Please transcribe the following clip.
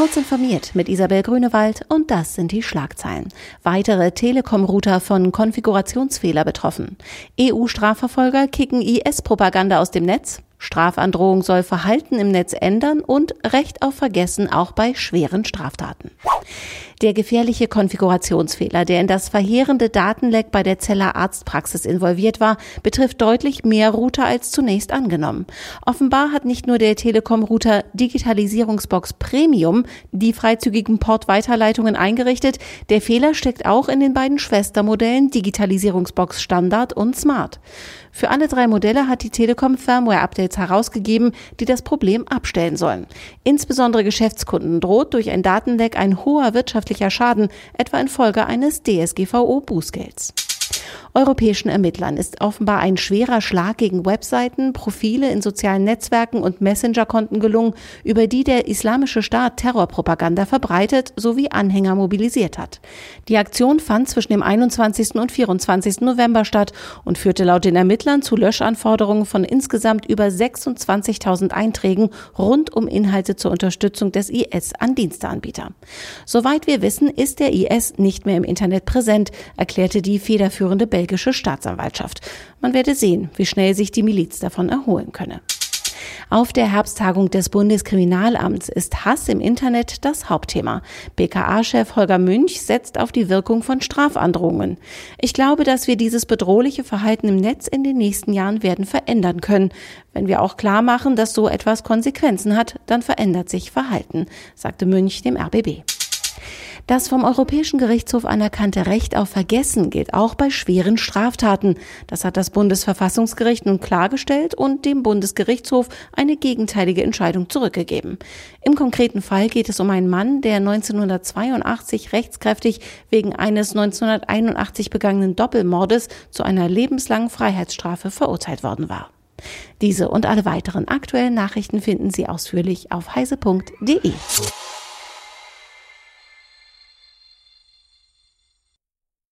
Kurz informiert mit Isabel Grünewald und das sind die Schlagzeilen. Weitere Telekom-Router von Konfigurationsfehler betroffen. EU-Strafverfolger kicken IS-Propaganda aus dem Netz. Strafandrohung soll Verhalten im Netz ändern und Recht auf Vergessen auch bei schweren Straftaten. Der gefährliche Konfigurationsfehler, der in das verheerende Datenleck bei der Zeller Arztpraxis involviert war, betrifft deutlich mehr Router als zunächst angenommen. Offenbar hat nicht nur der Telekom-Router Digitalisierungsbox Premium die freizügigen Portweiterleitungen eingerichtet, der Fehler steckt auch in den beiden Schwestermodellen Digitalisierungsbox Standard und Smart. Für alle drei Modelle hat die Telekom Firmware-Updates herausgegeben, die das Problem abstellen sollen. Insbesondere Geschäftskunden droht durch ein Datenleck ein hoher wirtschaftlicher Schaden, etwa infolge eines DSGVO-Bußgelds. Europäischen Ermittlern ist offenbar ein schwerer Schlag gegen Webseiten, Profile in sozialen Netzwerken und Messengerkonten gelungen, über die der Islamische Staat Terrorpropaganda verbreitet sowie Anhänger mobilisiert hat. Die Aktion fand zwischen dem 21. und 24. November statt und führte laut den Ermittlern zu Löschanforderungen von insgesamt über 26.000 Einträgen rund um Inhalte zur Unterstützung des IS an Diensteanbieter. Soweit wir wissen, ist der IS nicht mehr im Internet präsent, erklärte die federführende belgische Staatsanwaltschaft. Man werde sehen, wie schnell sich die Miliz davon erholen könne. Auf der Herbsttagung des Bundeskriminalamts ist Hass im Internet das Hauptthema. BKA-Chef Holger Münch setzt auf die Wirkung von Strafandrohungen. Ich glaube, dass wir dieses bedrohliche Verhalten im Netz in den nächsten Jahren werden verändern können. Wenn wir auch klar machen, dass so etwas Konsequenzen hat, dann verändert sich Verhalten, sagte Münch dem RBB. Das vom Europäischen Gerichtshof anerkannte Recht auf Vergessen gilt auch bei schweren Straftaten. Das hat das Bundesverfassungsgericht nun klargestellt und dem Bundesgerichtshof eine gegenteilige Entscheidung zurückgegeben. Im konkreten Fall geht es um einen Mann, der 1982 rechtskräftig wegen eines 1981 begangenen Doppelmordes zu einer lebenslangen Freiheitsstrafe verurteilt worden war. Diese und alle weiteren aktuellen Nachrichten finden Sie ausführlich auf heise.de.